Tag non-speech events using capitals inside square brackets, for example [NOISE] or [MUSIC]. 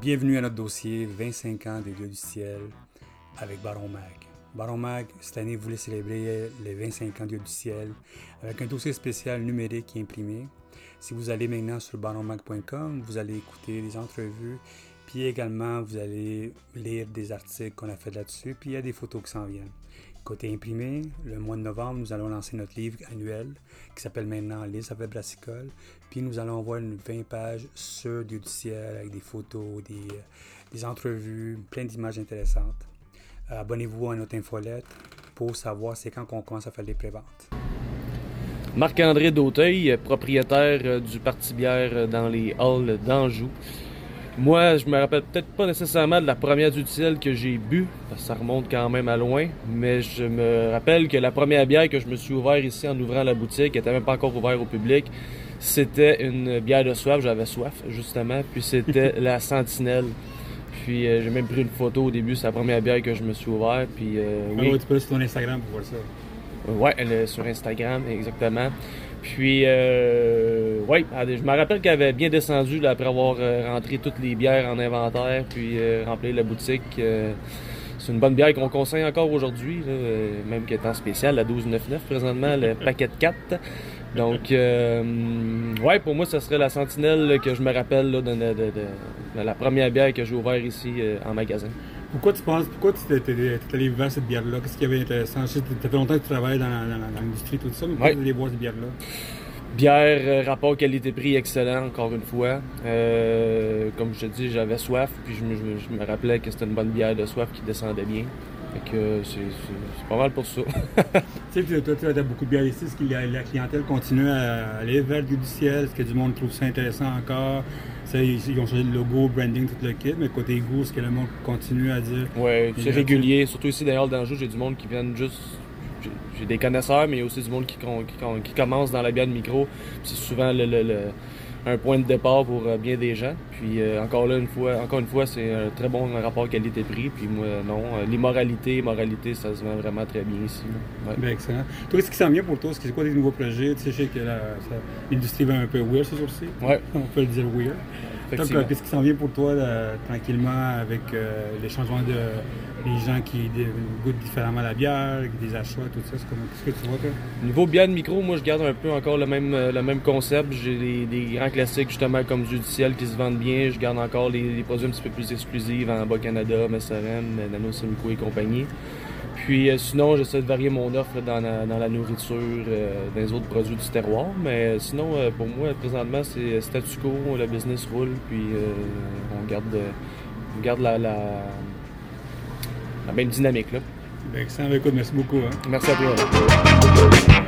Bienvenue à notre dossier 25 ans des Dieux du ciel avec Baron Mag. Baron Mag, cette année, voulait célébrer les 25 ans des Dieux du ciel avec un dossier spécial numérique et imprimé. Si vous allez maintenant sur baronmag.com, vous allez écouter des entrevues, puis également vous allez lire des articles qu'on a fait là-dessus, puis il y a des photos qui s'en viennent. Côté imprimé, le mois de novembre, nous allons lancer notre livre annuel qui s'appelle maintenant Les Affaires Brassicole. Puis nous allons avoir une 20 pages sur du ciel avec des photos, des, des entrevues, plein d'images intéressantes. Abonnez-vous à notre infolette pour savoir c'est quand qu'on commence à faire les préventes. Marc-André Dauteuil, propriétaire du Parti Bière dans les halls d'Anjou. Moi, je me rappelle peut-être pas nécessairement de la première du ciel que j'ai bu, parce que ça remonte quand même à loin, mais je me rappelle que la première bière que je me suis ouvert ici en ouvrant la boutique, qui n'était même pas encore ouverte au public, c'était une bière de soif, j'avais soif justement, puis c'était [LAUGHS] la Sentinelle. Puis euh, j'ai même pris une photo au début, c'est la première bière que je me suis ouvert. Puis, euh, ah oui. tu peux aller sur ton Instagram pour voir ça. Ouais, elle est sur Instagram, exactement. Puis, euh, ouais, je me rappelle qu'elle avait bien descendu là, après avoir euh, rentré toutes les bières en inventaire, puis euh, rempli la boutique. Euh, c'est une bonne bière qu'on conseille encore aujourd'hui, même qu'elle est en spécial, la 12,99 présentement, le [LAUGHS] paquet de 4. Donc, ouais, pour moi, ce serait la sentinelle que je me rappelle de, de, la première bière que j'ai ouverte ici en magasin. Pourquoi tu penses, pourquoi tu t'es allé vers cette bière-là? Qu'est-ce qui avait intéressant? Ça? Fait longtemps que tu travailles dans, l'industrie, tout ça, mais pourquoi tu allé boire cette bière-là? Bière, euh, rapport qualité-prix excellent, encore une fois. Euh, comme je te dis, j'avais soif, puis je me, rappelais que c'était une bonne bière de soif qui descendait bien. Fait que c'est pas mal pour ça. [LAUGHS] tu sais, toi, tu as beaucoup de bière ici. Est-ce que la, clientèle continue à aller vers le du ciel? Est-ce que du monde trouve ça intéressant encore? ils, ont changé le logo, branding, tout le kit, mais côté goût, est-ce que le monde continue à dire. Oui, c'est régulier. Surtout ici, d'ailleurs, dans le jeu, j'ai du monde qui viennent juste. J'ai des connaisseurs, mais il y a aussi du monde qui, qui, commence dans la bière de micro. C'est souvent le, un point de départ pour euh, bien des gens. Puis euh, encore là, une fois, encore une fois, c'est un très bon rapport qualité-prix. Puis moi, non, euh, l'immoralité, moralité, ça se vend vraiment très bien ici. Ouais. excellent. Toi, qu'est-ce qui s'en vient pour toi? C'est quoi des nouveaux projets? Tu sais, je sais que l'industrie va un peu weird ce jour-ci. Ouais. On peut le dire weird. Qu'est-ce qui s'en vient pour toi tranquillement avec les changements de les gens qui goûtent différemment la bière, des achats, tout ça? Qu'est-ce que tu vois, toi? Niveau bière de micro, moi, je garde un peu encore le même, le même concept. J'ai des, grands classiques, justement, comme du ciel qui se vendent bien. Je garde encore les, produits un petit peu plus exclusifs en Bas-Canada, Messerem, Nano Simcoe et compagnie. Puis euh, sinon, j'essaie de varier mon offre dans la, nourriture, euh, dans les autres produits du terroir. Mais euh, sinon, pour moi, présentement, c'est statu quo, le business roule, puis on garde, on garde la, la, même dynamique. Là. Excellent, écoute, merci beaucoup. Hein. Merci à toi.